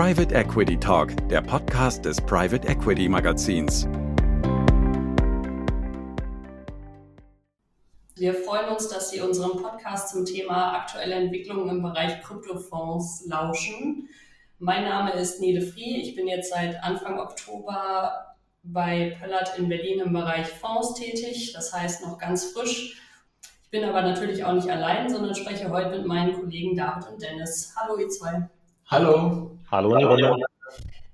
Private Equity Talk, der Podcast des Private Equity Magazins. Wir freuen uns, dass Sie unserem Podcast zum Thema aktuelle Entwicklungen im Bereich Kryptofonds lauschen. Mein Name ist Nede Frie. Ich bin jetzt seit Anfang Oktober bei Pöllert in Berlin im Bereich Fonds tätig, das heißt noch ganz frisch. Ich bin aber natürlich auch nicht allein, sondern spreche heute mit meinen Kollegen David und Dennis. Hallo ihr zwei. Hallo. Hallo Hallo.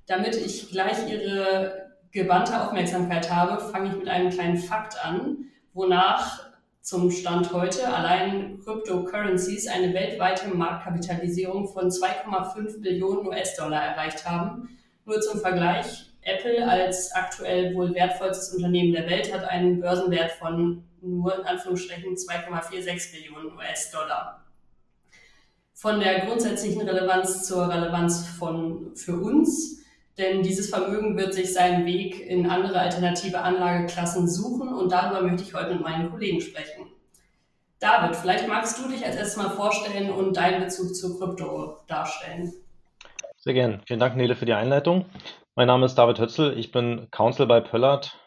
Damit ich gleich Ihre gewandte Aufmerksamkeit habe, fange ich mit einem kleinen Fakt an, wonach zum Stand heute allein Cryptocurrencies eine weltweite Marktkapitalisierung von 2,5 Billionen US-Dollar erreicht haben. Nur zum Vergleich, Apple als aktuell wohl wertvollstes Unternehmen der Welt hat einen Börsenwert von nur in Anführungsstrichen 2,46 Billionen US-Dollar. Von der grundsätzlichen Relevanz zur Relevanz von, für uns, denn dieses Vermögen wird sich seinen Weg in andere alternative Anlageklassen suchen und darüber möchte ich heute mit meinen Kollegen sprechen. David, vielleicht magst du dich als erstes mal vorstellen und deinen Bezug zu Krypto darstellen. Sehr gern. Vielen Dank, Nele, für die Einleitung. Mein Name ist David Hötzel. Ich bin Counsel bei Pöllert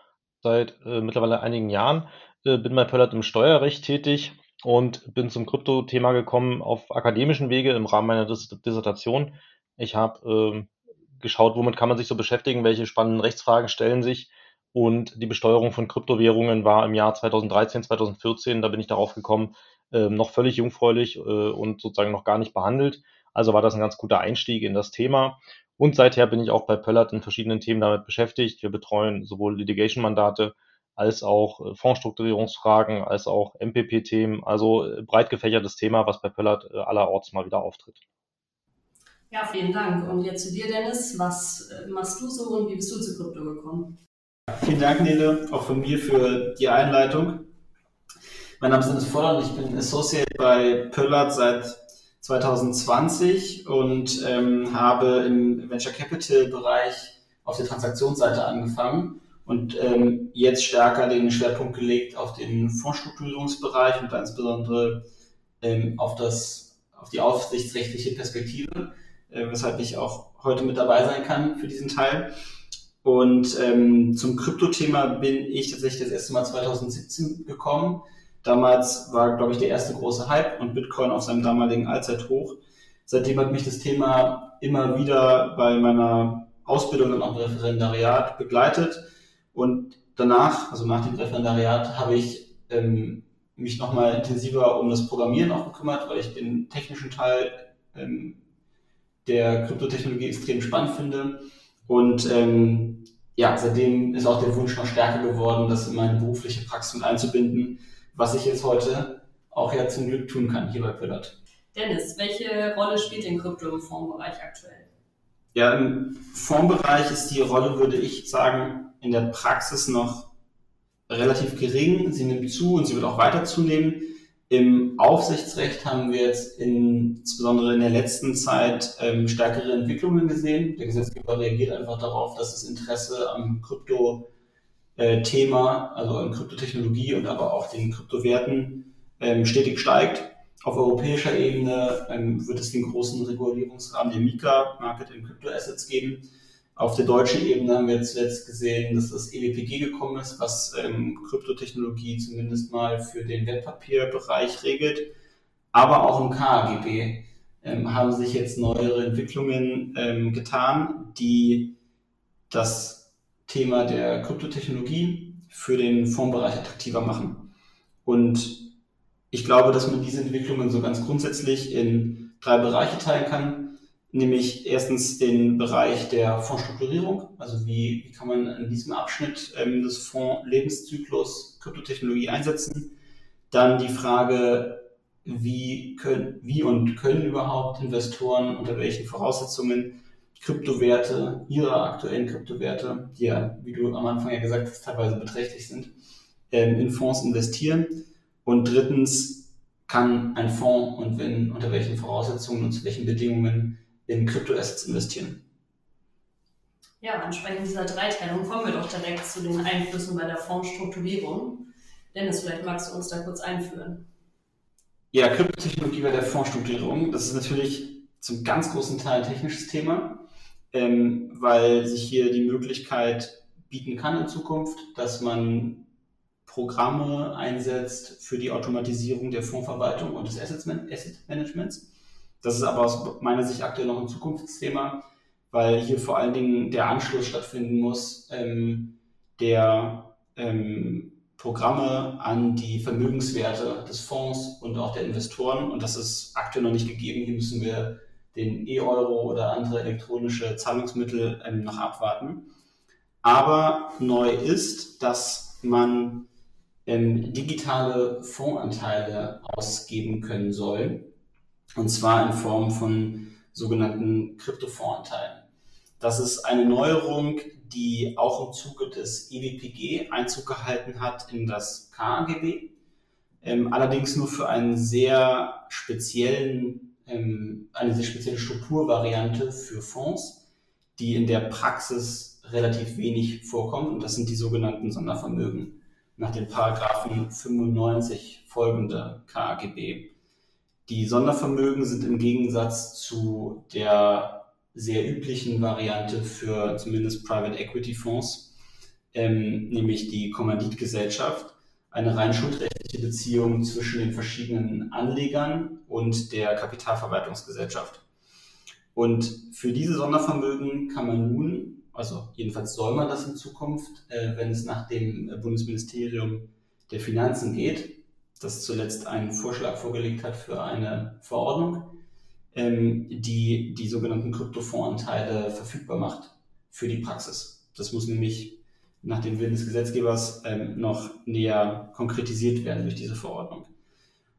seit äh, mittlerweile einigen Jahren. Äh, bin bei Pöllert im Steuerrecht tätig und bin zum Krypto-Thema gekommen auf akademischen Wege im Rahmen meiner Dis Dissertation. Ich habe äh, geschaut, womit kann man sich so beschäftigen, welche spannenden Rechtsfragen stellen sich. Und die Besteuerung von Kryptowährungen war im Jahr 2013, 2014, da bin ich darauf gekommen, äh, noch völlig jungfräulich äh, und sozusagen noch gar nicht behandelt. Also war das ein ganz guter Einstieg in das Thema. Und seither bin ich auch bei Pöllert in verschiedenen Themen damit beschäftigt. Wir betreuen sowohl Litigation-Mandate als auch äh, Fondsstrukturierungsfragen, als auch MPP-Themen. Also äh, breit gefächertes Thema, was bei Pöllert äh, allerorts mal wieder auftritt. Ja, vielen Dank. Und jetzt zu dir, Dennis. Was machst du so und wie bist du zu Krypto gekommen? Vielen Dank, Nele, auch von mir für die Einleitung. Mein Name ist Dennis Voller und ich bin Associate bei Pöllert seit 2020 und ähm, habe im Venture Capital Bereich auf der Transaktionsseite angefangen und ähm, jetzt stärker den Schwerpunkt gelegt auf den Fondsstrukturierungsbereich und insbesondere ähm, auf, das, auf die aufsichtsrechtliche Perspektive, äh, weshalb ich auch heute mit dabei sein kann für diesen Teil. Und ähm, zum Krypto-Thema bin ich tatsächlich das erste Mal 2017 gekommen. Damals war, glaube ich, der erste große Hype und Bitcoin auf seinem damaligen Allzeithoch. Seitdem hat mich das Thema immer wieder bei meiner Ausbildung und auch im Referendariat begleitet und danach, also nach dem Referendariat, habe ich ähm, mich nochmal intensiver um das Programmieren auch gekümmert, weil ich den technischen Teil ähm, der Kryptotechnologie extrem spannend finde. Und ähm, ja, seitdem ist auch der Wunsch noch stärker geworden, das in meine berufliche Praxis mit einzubinden, was ich jetzt heute auch ja zum Glück tun kann hier bei Pillot. Dennis, welche Rolle spielt denn Krypto im Fondsbereich aktuell? Ja, im Fondsbereich ist die Rolle, würde ich sagen, in der Praxis noch relativ gering. Sie nimmt zu und sie wird auch weiter zunehmen. Im Aufsichtsrecht haben wir jetzt in, insbesondere in der letzten Zeit ähm, stärkere Entwicklungen gesehen. Der Gesetzgeber reagiert einfach darauf, dass das Interesse am Krypto-Thema, also an Kryptotechnologie und aber auch den Kryptowerten ähm, stetig steigt. Auf europäischer Ebene ähm, wird es den großen Regulierungsrahmen der MiCA, Market in Crypto Assets, geben auf der deutschen Ebene haben wir zuletzt gesehen, dass das EWPG gekommen ist, was ähm, Kryptotechnologie zumindest mal für den Wertpapierbereich regelt. Aber auch im KAGB ähm, haben sich jetzt neuere Entwicklungen ähm, getan, die das Thema der Kryptotechnologie für den Fondsbereich attraktiver machen. Und ich glaube, dass man diese Entwicklungen so ganz grundsätzlich in drei Bereiche teilen kann nämlich erstens den Bereich der Fondsstrukturierung, also wie, wie kann man in diesem Abschnitt ähm, des Fonds-Lebenszyklus Kryptotechnologie einsetzen. Dann die Frage, wie, können, wie und können überhaupt Investoren unter welchen Voraussetzungen Kryptowerte, ihre aktuellen Kryptowerte, die ja, wie du am Anfang ja gesagt hast, teilweise beträchtlich sind, ähm, in Fonds investieren. Und drittens, kann ein Fonds und wenn, unter welchen Voraussetzungen und zu welchen Bedingungen in Kryptoassets investieren. Ja, ansprechend dieser Dreiteilung kommen wir doch direkt zu den Einflüssen bei der Fondsstrukturierung. Dennis, vielleicht magst du uns da kurz einführen. Ja, Kryptotechnologie bei der Fondsstrukturierung, das ist natürlich zum ganz großen Teil ein technisches Thema. ähm, weil sich hier die Möglichkeit bieten kann in Zukunft, dass man Programme einsetzt für die Automatisierung der Fondsverwaltung und des Asset Managements. Das ist aber aus meiner Sicht aktuell noch ein Zukunftsthema, weil hier vor allen Dingen der Anschluss stattfinden muss, ähm, der ähm, Programme an die Vermögenswerte des Fonds und auch der Investoren. Und das ist aktuell noch nicht gegeben. Hier müssen wir den E-Euro oder andere elektronische Zahlungsmittel ähm, noch abwarten. Aber neu ist, dass man ähm, digitale Fondsanteile ausgeben können soll. Und zwar in Form von sogenannten Kryptofondsanteilen. Das ist eine Neuerung, die auch im Zuge des EWPG Einzug gehalten hat in das KAGB. Ähm, allerdings nur für einen sehr speziellen, ähm, eine sehr spezielle Strukturvariante für Fonds, die in der Praxis relativ wenig vorkommt. Und das sind die sogenannten Sondervermögen nach den Paragraphen 95 folgende KAGB. Die Sondervermögen sind im Gegensatz zu der sehr üblichen Variante für zumindest Private Equity Fonds, ähm, nämlich die Kommanditgesellschaft, eine rein schuldrechtliche Beziehung zwischen den verschiedenen Anlegern und der Kapitalverwaltungsgesellschaft. Und für diese Sondervermögen kann man nun, also jedenfalls soll man das in Zukunft, äh, wenn es nach dem Bundesministerium der Finanzen geht, das zuletzt einen Vorschlag vorgelegt hat für eine Verordnung, ähm, die die sogenannten Kryptofondsanteile verfügbar macht für die Praxis. Das muss nämlich nach dem Willen des Gesetzgebers ähm, noch näher konkretisiert werden durch diese Verordnung.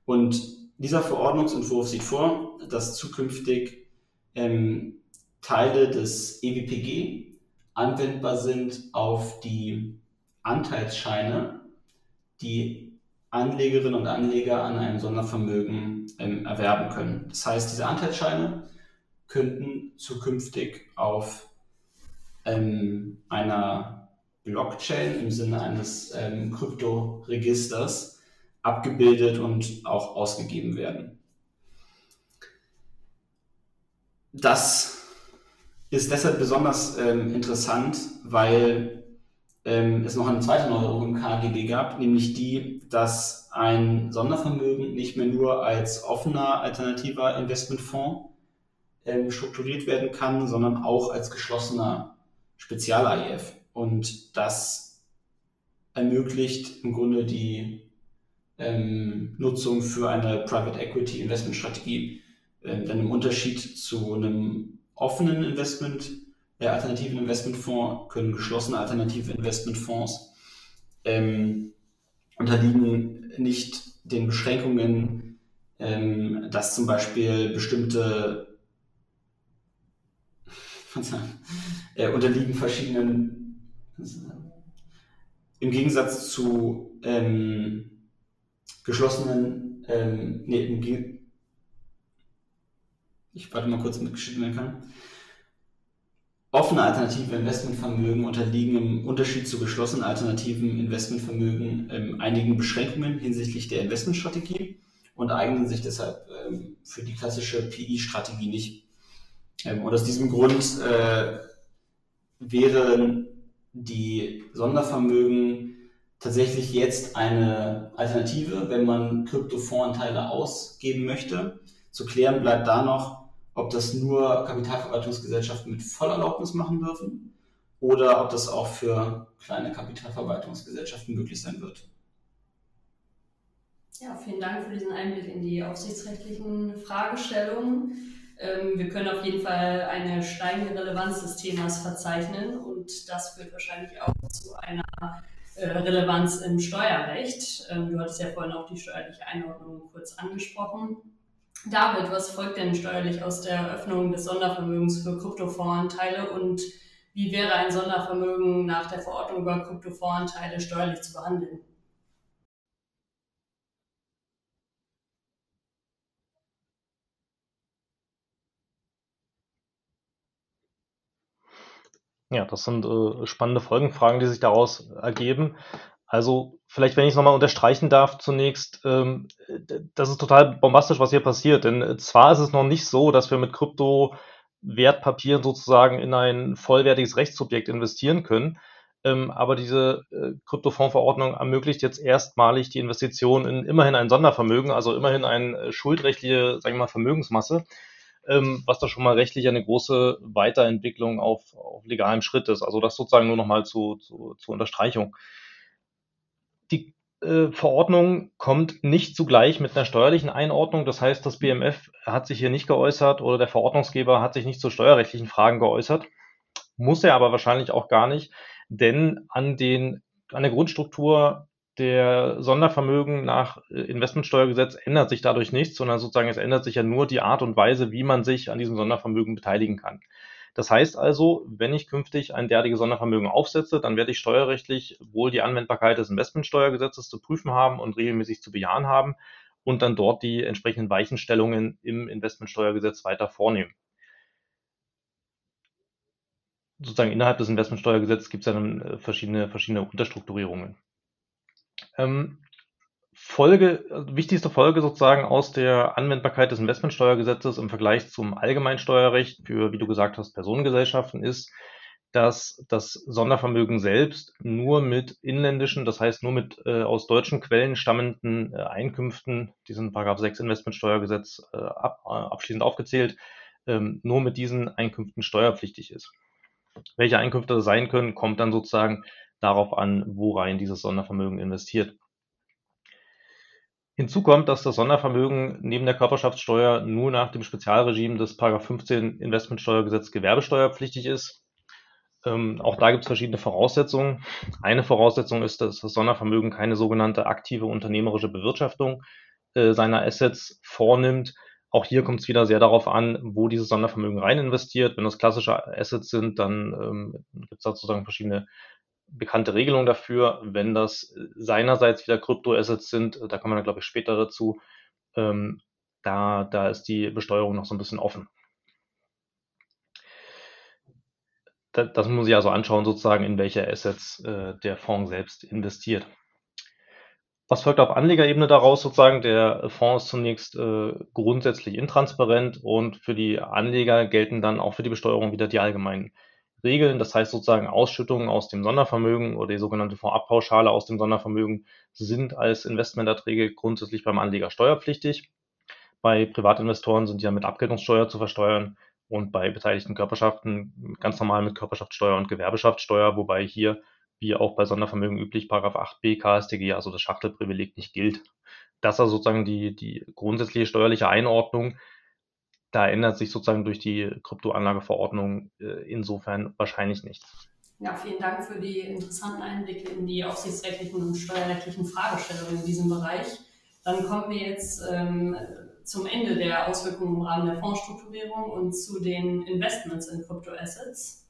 Und dieser Verordnungsentwurf sieht vor, dass zukünftig ähm, Teile des EWPG anwendbar sind auf die Anteilsscheine, die Anlegerinnen und Anleger an einem Sondervermögen ähm, erwerben können. Das heißt, diese Anteilsscheine könnten zukünftig auf ähm, einer Blockchain im Sinne eines ähm, Kryptoregisters abgebildet und auch ausgegeben werden. Das ist deshalb besonders ähm, interessant, weil ähm, es noch eine zweite Neuerung im KGB gab, nämlich die, dass ein Sondervermögen nicht mehr nur als offener alternativer Investmentfonds ähm, strukturiert werden kann, sondern auch als geschlossener Spezial-AIF. Und das ermöglicht im Grunde die ähm, Nutzung für eine Private Equity Investment Strategie. Ähm, denn im Unterschied zu einem offenen Investment der alternativen Investmentfonds können geschlossene alternative Investmentfonds ähm, unterliegen nicht den Beschränkungen, ähm, dass zum Beispiel bestimmte äh, unterliegen verschiedenen, im Gegensatz zu ähm, geschlossenen, ähm, nee, ich warte mal kurz, damit geschrieben werden kann. Offene alternative Investmentvermögen unterliegen im Unterschied zu geschlossenen alternativen Investmentvermögen ähm, einigen Beschränkungen hinsichtlich der Investmentstrategie und eignen sich deshalb ähm, für die klassische PI-Strategie nicht. Ähm, und aus diesem Grund äh, wären die Sondervermögen tatsächlich jetzt eine Alternative, wenn man Kryptofondsanteile ausgeben möchte. Zu klären bleibt da noch, ob das nur Kapitalverwaltungsgesellschaften mit Vollerlaubnis machen dürfen oder ob das auch für kleine Kapitalverwaltungsgesellschaften möglich sein wird. Ja, vielen Dank für diesen Einblick in die aufsichtsrechtlichen Fragestellungen. Ähm, wir können auf jeden Fall eine steigende Relevanz des Themas verzeichnen und das führt wahrscheinlich auch zu einer äh, Relevanz im Steuerrecht. Ähm, du hattest ja vorhin auch die steuerliche Einordnung kurz angesprochen. David, was folgt denn steuerlich aus der Eröffnung des Sondervermögens für Kryptofondsanteile und wie wäre ein Sondervermögen nach der Verordnung über Kryptofondsanteile steuerlich zu behandeln? Ja, das sind äh, spannende Folgenfragen, die sich daraus ergeben. Also vielleicht, wenn ich es nochmal unterstreichen darf zunächst, ähm, das ist total bombastisch, was hier passiert. Denn zwar ist es noch nicht so, dass wir mit Krypto Wertpapieren sozusagen in ein vollwertiges Rechtssubjekt investieren können. Ähm, aber diese äh, Kryptofondsverordnung ermöglicht jetzt erstmalig die Investition in immerhin ein Sondervermögen, also immerhin eine äh, schuldrechtliche, sagen wir mal, Vermögensmasse, ähm, was da schon mal rechtlich eine große Weiterentwicklung auf, auf legalem Schritt ist. Also das sozusagen nur nochmal zu, zu, zur Unterstreichung. Äh, Verordnung kommt nicht zugleich mit einer steuerlichen Einordnung. Das heißt, das BMF hat sich hier nicht geäußert oder der Verordnungsgeber hat sich nicht zu steuerrechtlichen Fragen geäußert. Muss er aber wahrscheinlich auch gar nicht, denn an, den, an der Grundstruktur der Sondervermögen nach äh, Investmentsteuergesetz ändert sich dadurch nichts, sondern sozusagen es ändert sich ja nur die Art und Weise, wie man sich an diesem Sondervermögen beteiligen kann. Das heißt also, wenn ich künftig ein derartiges Sondervermögen aufsetze, dann werde ich steuerrechtlich wohl die Anwendbarkeit des Investmentsteuergesetzes zu prüfen haben und regelmäßig zu bejahen haben und dann dort die entsprechenden Weichenstellungen im Investmentsteuergesetz weiter vornehmen sozusagen innerhalb des Investmentsteuergesetzes gibt es dann äh, verschiedene, verschiedene Unterstrukturierungen. Ähm, Folge, wichtigste Folge sozusagen aus der Anwendbarkeit des Investmentsteuergesetzes im Vergleich zum Allgemeinsteuerrecht für, wie du gesagt hast, Personengesellschaften ist, dass das Sondervermögen selbst nur mit inländischen, das heißt nur mit äh, aus deutschen Quellen stammenden äh, Einkünften, diesen Paragraph 6 Investmentsteuergesetz äh, ab, äh, abschließend aufgezählt, ähm, nur mit diesen Einkünften steuerpflichtig ist. Welche Einkünfte das sein können, kommt dann sozusagen darauf an, worein dieses Sondervermögen investiert. Hinzu kommt, dass das Sondervermögen neben der Körperschaftssteuer nur nach dem Spezialregime des 15 Investmentsteuergesetz gewerbesteuerpflichtig ist. Ähm, auch da gibt es verschiedene Voraussetzungen. Eine Voraussetzung ist, dass das Sondervermögen keine sogenannte aktive unternehmerische Bewirtschaftung äh, seiner Assets vornimmt, auch hier kommt es wieder sehr darauf an, wo dieses Sondervermögen rein investiert. Wenn das klassische Assets sind, dann ähm, gibt es sozusagen verschiedene bekannte Regelungen dafür. Wenn das seinerseits wieder Kryptoassets sind, da kommen wir glaube ich, später dazu, ähm, da, da ist die Besteuerung noch so ein bisschen offen. Das, das muss sich also anschauen, sozusagen, in welche Assets äh, der Fonds selbst investiert. Was folgt auf Anlegerebene daraus sozusagen? Der Fonds ist zunächst äh, grundsätzlich intransparent und für die Anleger gelten dann auch für die Besteuerung wieder die allgemeinen Regeln. Das heißt sozusagen Ausschüttungen aus dem Sondervermögen oder die sogenannte Fondabpauschale aus dem Sondervermögen sind als Investmenterträge grundsätzlich beim Anleger steuerpflichtig. Bei Privatinvestoren sind die ja mit Abgeltungssteuer zu versteuern und bei beteiligten Körperschaften ganz normal mit Körperschaftssteuer und Gewerbeschaftssteuer, wobei hier wie auch bei Sondervermögen üblich, Paragraph 8b KStG, also das Schachtelprivileg nicht gilt. Das ist also sozusagen die, die grundsätzliche steuerliche Einordnung. Da ändert sich sozusagen durch die Kryptoanlageverordnung äh, insofern wahrscheinlich nichts. Ja, vielen Dank für die interessanten Einblicke in die aufsichtsrechtlichen und steuerrechtlichen Fragestellungen in diesem Bereich. Dann kommen wir jetzt ähm, zum Ende der Auswirkungen im Rahmen der Fondsstrukturierung und zu den Investments in Kryptoassets.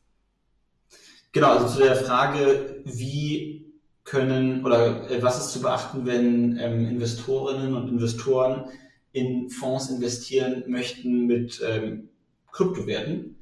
Genau, also zu der Frage, wie können oder äh, was ist zu beachten, wenn ähm, Investorinnen und Investoren in Fonds investieren möchten mit ähm, Kryptowerten.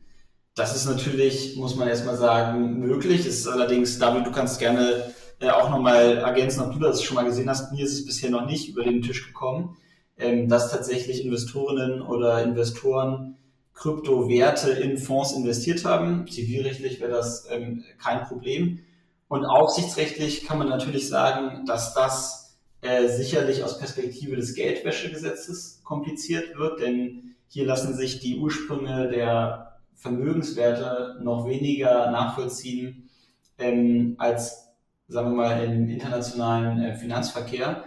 Das ist natürlich, muss man erstmal sagen, möglich. Es ist allerdings, David, du kannst gerne äh, auch nochmal ergänzen, ob du das schon mal gesehen hast. Mir ist es bisher noch nicht über den Tisch gekommen, ähm, dass tatsächlich Investorinnen oder Investoren Kryptowerte in Fonds investiert haben. Zivilrechtlich wäre das ähm, kein Problem. Und aufsichtsrechtlich kann man natürlich sagen, dass das äh, sicherlich aus Perspektive des Geldwäschegesetzes kompliziert wird, denn hier lassen sich die Ursprünge der Vermögenswerte noch weniger nachvollziehen ähm, als, sagen wir mal, im internationalen äh, Finanzverkehr.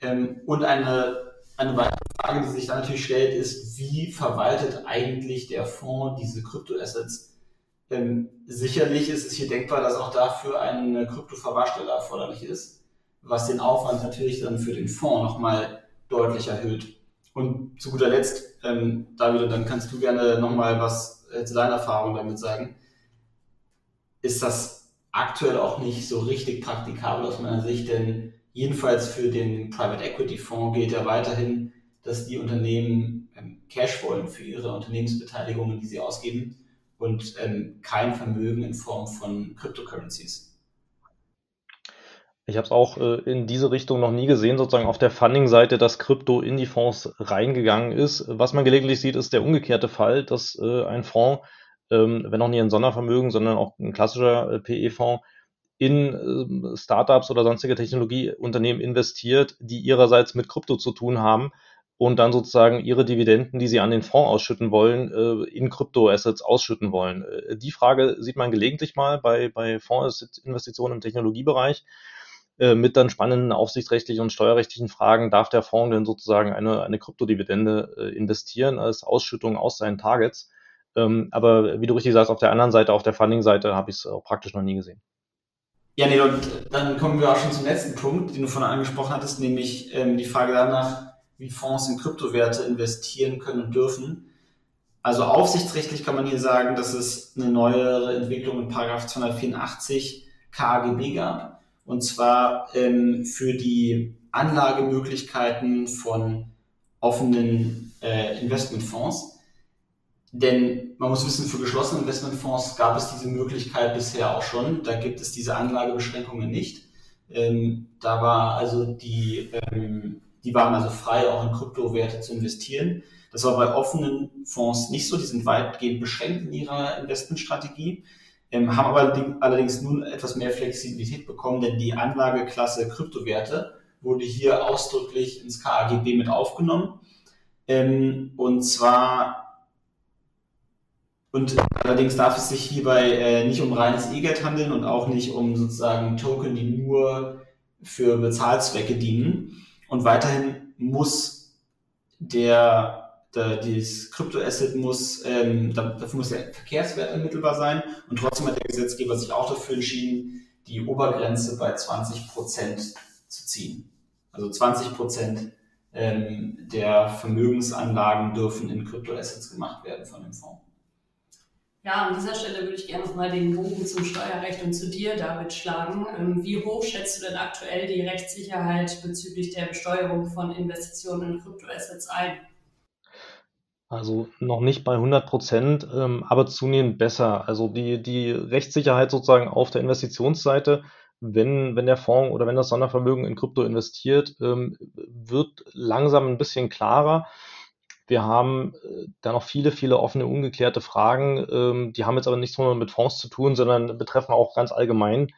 Ähm, und eine eine weitere Frage, die sich dann natürlich stellt, ist, wie verwaltet eigentlich der Fonds diese Kryptoassets? Ähm, sicherlich ist es hier denkbar, dass auch dafür eine Kryptoverwahrstelle erforderlich ist, was den Aufwand natürlich dann für den Fonds nochmal deutlich erhöht. Und zu guter Letzt, ähm, David, dann kannst du gerne nochmal was äh, zu deiner Erfahrung damit sagen. Ist das aktuell auch nicht so richtig praktikabel aus meiner Sicht, denn Jedenfalls für den Private Equity Fonds gilt ja weiterhin, dass die Unternehmen ähm, Cash wollen für ihre Unternehmensbeteiligungen, die sie ausgeben und ähm, kein Vermögen in Form von Cryptocurrencies. Ich habe es auch äh, in diese Richtung noch nie gesehen, sozusagen auf der Funding-Seite, dass Krypto in die Fonds reingegangen ist. Was man gelegentlich sieht, ist der umgekehrte Fall, dass äh, ein Fonds, ähm, wenn auch nicht ein Sondervermögen, sondern auch ein klassischer äh, PE-Fonds, in äh, Startups oder sonstige Technologieunternehmen investiert, die ihrerseits mit Krypto zu tun haben und dann sozusagen ihre Dividenden, die sie an den Fonds ausschütten wollen, äh, in Kryptoassets ausschütten wollen. Äh, die Frage sieht man gelegentlich mal bei, bei Fondsinvestitionen im Technologiebereich äh, mit dann spannenden aufsichtsrechtlichen und steuerrechtlichen Fragen. Darf der Fonds denn sozusagen eine, eine Kryptodividende investieren als Ausschüttung aus seinen Targets? Ähm, aber wie du richtig sagst, auf der anderen Seite, auf der Funding-Seite, habe ich es auch praktisch noch nie gesehen. Ja, nee, und dann kommen wir auch schon zum letzten Punkt, den du vorhin angesprochen hattest, nämlich ähm, die Frage danach, wie Fonds in Kryptowerte investieren können und dürfen. Also aufsichtsrechtlich kann man hier sagen, dass es eine neuere Entwicklung in Paragraph 284 KAGB gab. Und zwar ähm, für die Anlagemöglichkeiten von offenen äh, Investmentfonds. Denn man muss wissen, für geschlossene Investmentfonds gab es diese Möglichkeit bisher auch schon. Da gibt es diese Anlagebeschränkungen nicht. Ähm, da war also die ähm, die waren also frei, auch in Kryptowerte zu investieren. Das war bei offenen Fonds nicht so. Die sind weitgehend beschränkt in ihrer Investmentstrategie, ähm, haben aber allerdings nun etwas mehr Flexibilität bekommen, denn die Anlageklasse Kryptowerte wurde hier ausdrücklich ins KAGB mit aufgenommen. Ähm, und zwar und allerdings darf es sich hierbei äh, nicht um reines E-Geld handeln und auch nicht um sozusagen Token, die nur für Bezahlzwecke dienen. Und weiterhin muss der, der dieses Kryptoasset muss, ähm, dafür muss der Verkehrswert ermittelbar sein. Und trotzdem hat der Gesetzgeber sich auch dafür entschieden, die Obergrenze bei 20 Prozent zu ziehen. Also 20 Prozent ähm, der Vermögensanlagen dürfen in Kryptoassets gemacht werden von dem Fonds. Ja, an dieser Stelle würde ich gerne nochmal den Bogen zum Steuerrecht und zu dir, David, schlagen. Ähm, wie hoch schätzt du denn aktuell die Rechtssicherheit bezüglich der Besteuerung von Investitionen in Kryptoassets ein? Also noch nicht bei 100 Prozent, ähm, aber zunehmend besser. Also die, die Rechtssicherheit sozusagen auf der Investitionsseite, wenn, wenn der Fonds oder wenn das Sondervermögen in Krypto investiert, ähm, wird langsam ein bisschen klarer. Wir haben äh, da noch viele, viele offene, ungeklärte Fragen. Ähm, die haben jetzt aber nichts nur mit Fonds zu tun, sondern betreffen auch ganz allgemein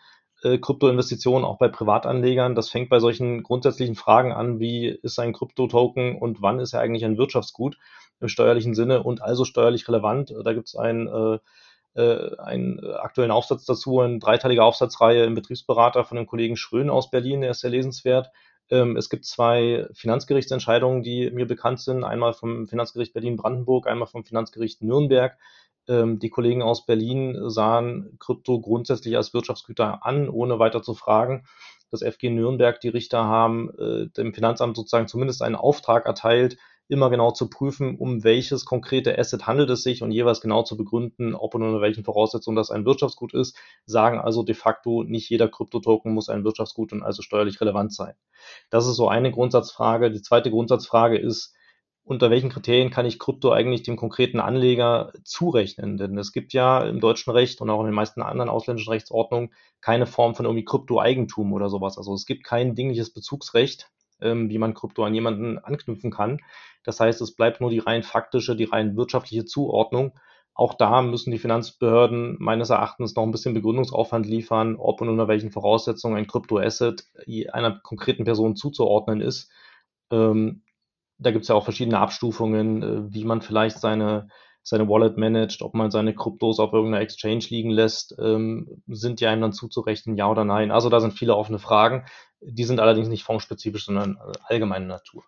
äh, Kryptoinvestitionen, auch bei Privatanlegern. Das fängt bei solchen grundsätzlichen Fragen an, wie ist ein Kryptotoken und wann ist er eigentlich ein Wirtschaftsgut im steuerlichen Sinne und also steuerlich relevant. Da gibt es ein äh, äh, einen aktuellen Aufsatz dazu, eine dreiteilige Aufsatzreihe im Betriebsberater von dem Kollegen Schrön aus Berlin, der ist sehr lesenswert. Ähm, es gibt zwei Finanzgerichtsentscheidungen, die mir bekannt sind. Einmal vom Finanzgericht Berlin-Brandenburg, einmal vom Finanzgericht Nürnberg. Ähm, die Kollegen aus Berlin sahen Krypto grundsätzlich als Wirtschaftsgüter an, ohne weiter zu fragen. Das FG Nürnberg, die Richter haben äh, dem Finanzamt sozusagen zumindest einen Auftrag erteilt, immer genau zu prüfen, um welches konkrete Asset handelt es sich und jeweils genau zu begründen, ob und unter welchen Voraussetzungen das ein Wirtschaftsgut ist, sagen also de facto, nicht jeder Kryptotoken muss ein Wirtschaftsgut und also steuerlich relevant sein. Das ist so eine Grundsatzfrage. Die zweite Grundsatzfrage ist, unter welchen Kriterien kann ich Krypto eigentlich dem konkreten Anleger zurechnen? Denn es gibt ja im deutschen Recht und auch in den meisten anderen ausländischen Rechtsordnungen keine Form von irgendwie Krypto-Eigentum oder sowas. Also es gibt kein dingliches Bezugsrecht ähm, wie man Krypto an jemanden anknüpfen kann. Das heißt, es bleibt nur die rein faktische, die rein wirtschaftliche Zuordnung. Auch da müssen die Finanzbehörden meines Erachtens noch ein bisschen Begründungsaufwand liefern, ob und unter welchen Voraussetzungen ein Kryptoasset einer konkreten Person zuzuordnen ist. Ähm, da gibt es ja auch verschiedene Abstufungen, äh, wie man vielleicht seine, seine Wallet managt, ob man seine Kryptos auf irgendeiner Exchange liegen lässt, ähm, sind die einem dann zuzurechnen, ja oder nein? Also da sind viele offene Fragen. Die sind allerdings nicht fondsspezifisch, sondern äh, allgemeine Natur.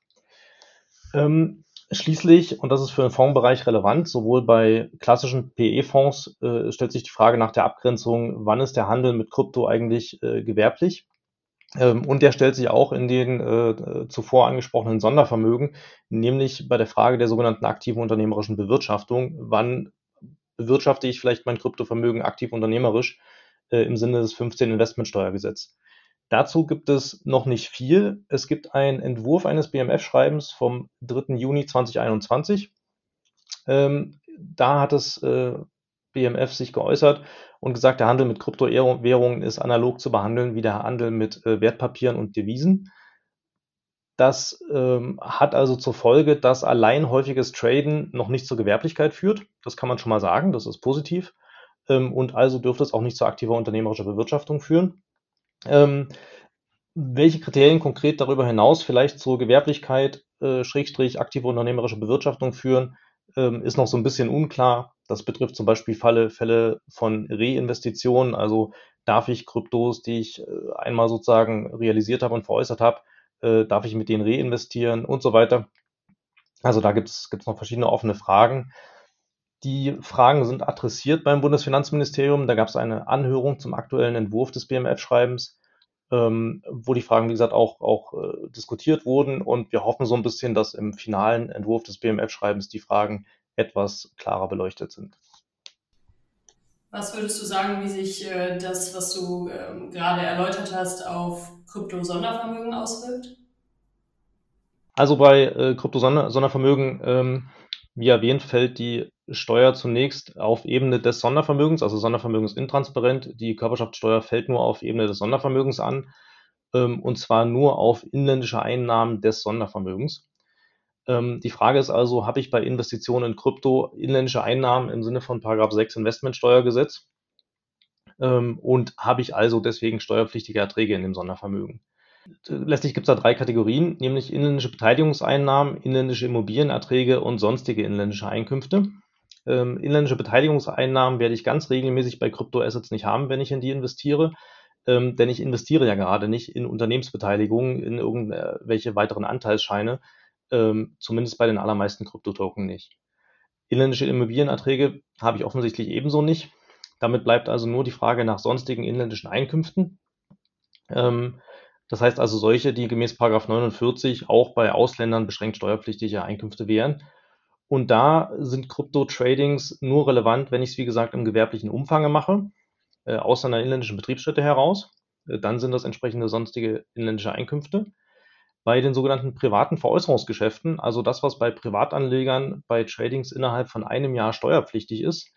Ähm, schließlich, und das ist für den Fondsbereich relevant, sowohl bei klassischen PE-Fonds äh, stellt sich die Frage nach der Abgrenzung, wann ist der Handel mit Krypto eigentlich äh, gewerblich? Ähm, und der stellt sich auch in den äh, zuvor angesprochenen Sondervermögen, nämlich bei der Frage der sogenannten aktiven unternehmerischen Bewirtschaftung. Wann bewirtschafte ich vielleicht mein Kryptovermögen aktiv unternehmerisch äh, im Sinne des 15 Investmentsteuergesetz? Dazu gibt es noch nicht viel. Es gibt einen Entwurf eines BMF-Schreibens vom 3. Juni 2021. Ähm, da hat das äh, BMF sich geäußert und gesagt, der Handel mit Kryptowährungen ist analog zu behandeln wie der Handel mit äh, Wertpapieren und Devisen. Das ähm, hat also zur Folge, dass allein häufiges Traden noch nicht zur Gewerblichkeit führt. Das kann man schon mal sagen, das ist positiv. Ähm, und also dürfte es auch nicht zu aktiver unternehmerischer Bewirtschaftung führen. Ähm, welche Kriterien konkret darüber hinaus vielleicht zur Gewerblichkeit, äh, Schrägstrich, aktive unternehmerische Bewirtschaftung führen, ähm, ist noch so ein bisschen unklar. Das betrifft zum Beispiel Falle, Fälle von Reinvestitionen. Also darf ich Kryptos, die ich äh, einmal sozusagen realisiert habe und veräußert habe, äh, darf ich mit denen reinvestieren und so weiter. Also da gibt es noch verschiedene offene Fragen. Die Fragen sind adressiert beim Bundesfinanzministerium. Da gab es eine Anhörung zum aktuellen Entwurf des BMF-Schreibens, ähm, wo die Fragen, wie gesagt, auch, auch äh, diskutiert wurden. Und wir hoffen so ein bisschen, dass im finalen Entwurf des BMF-Schreibens die Fragen etwas klarer beleuchtet sind. Was würdest du sagen, wie sich äh, das, was du ähm, gerade erläutert hast, auf Krypto-Sondervermögen auswirkt? Also bei äh, Krypto-Sondervermögen, ähm, wie erwähnt, fällt die Steuer zunächst auf Ebene des Sondervermögens, also Sondervermögen ist intransparent. Die Körperschaftssteuer fällt nur auf Ebene des Sondervermögens an, ähm, und zwar nur auf inländische Einnahmen des Sondervermögens. Ähm, die Frage ist also, habe ich bei Investitionen in Krypto inländische Einnahmen im Sinne von Paragraph 6 Investmentsteuergesetz? Ähm, und habe ich also deswegen steuerpflichtige Erträge in dem Sondervermögen? Letztlich gibt es da drei Kategorien, nämlich inländische Beteiligungseinnahmen, inländische Immobilienerträge und sonstige inländische Einkünfte. Ähm, inländische Beteiligungseinnahmen werde ich ganz regelmäßig bei Kryptoassets nicht haben, wenn ich in die investiere. Ähm, denn ich investiere ja gerade nicht in Unternehmensbeteiligungen, in irgendwelche weiteren Anteilsscheine, ähm, zumindest bei den allermeisten Kryptotoken nicht. Inländische Immobilienerträge habe ich offensichtlich ebenso nicht. Damit bleibt also nur die Frage nach sonstigen inländischen Einkünften. Ähm, das heißt also solche, die gemäß 49 auch bei Ausländern beschränkt steuerpflichtige Einkünfte wären. Und da sind Krypto-Tradings nur relevant, wenn ich es, wie gesagt, im gewerblichen Umfang mache, äh, aus einer inländischen Betriebsstätte heraus. Äh, dann sind das entsprechende sonstige inländische Einkünfte. Bei den sogenannten privaten Veräußerungsgeschäften, also das, was bei Privatanlegern bei Tradings innerhalb von einem Jahr steuerpflichtig ist,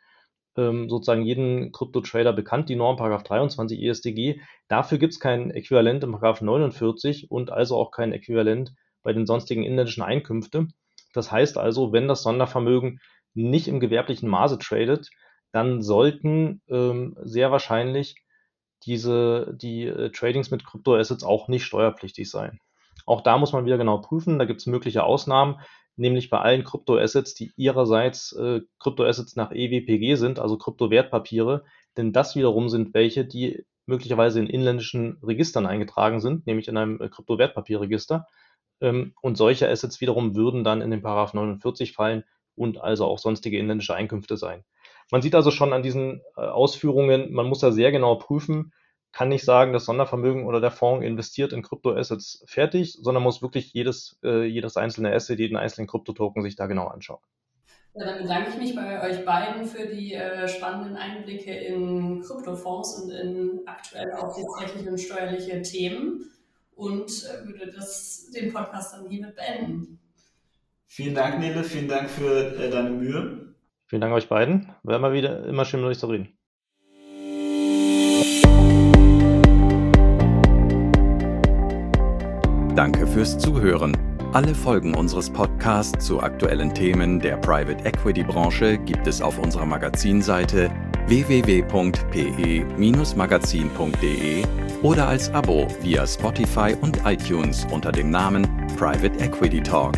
ähm, sozusagen jeden Krypto-Trader bekannt, die Norm 23 ESDG. Dafür gibt es kein Äquivalent im 49 und also auch kein Äquivalent bei den sonstigen inländischen Einkünften. Das heißt also, wenn das Sondervermögen nicht im gewerblichen Maße tradet, dann sollten ähm, sehr wahrscheinlich diese, die äh, Tradings mit Kryptoassets auch nicht steuerpflichtig sein. Auch da muss man wieder genau prüfen, da gibt es mögliche Ausnahmen, nämlich bei allen Kryptoassets, die ihrerseits äh, Kryptoassets nach EWPG sind, also Kryptowertpapiere, denn das wiederum sind welche, die möglicherweise in inländischen Registern eingetragen sind, nämlich in einem äh, Kryptowertpapierregister. Ähm, und solche Assets wiederum würden dann in den Paragraph 49 fallen und also auch sonstige inländische Einkünfte sein. Man sieht also schon an diesen äh, Ausführungen, man muss da sehr genau prüfen, kann nicht sagen, das Sondervermögen oder der Fonds investiert in Kryptoassets fertig, sondern muss wirklich jedes, äh, jedes einzelne Asset, jeden einzelnen Kryptotoken sich da genau anschauen. Ja, dann bedanke ich mich bei euch beiden für die äh, spannenden Einblicke in Kryptofonds und in aktuell auch tatsächliche und steuerliche Themen und äh, würde das, den Podcast dann hiermit beenden. Vielen Dank, Nele, vielen Dank für äh, deine Mühe. Vielen Dank euch beiden. Wäre mal wieder immer schön, mit euch zu reden. Danke fürs Zuhören. Alle Folgen unseres Podcasts zu aktuellen Themen der Private Equity Branche gibt es auf unserer Magazinseite www.pe-magazin.de oder als Abo via Spotify und iTunes unter dem Namen Private Equity Talk.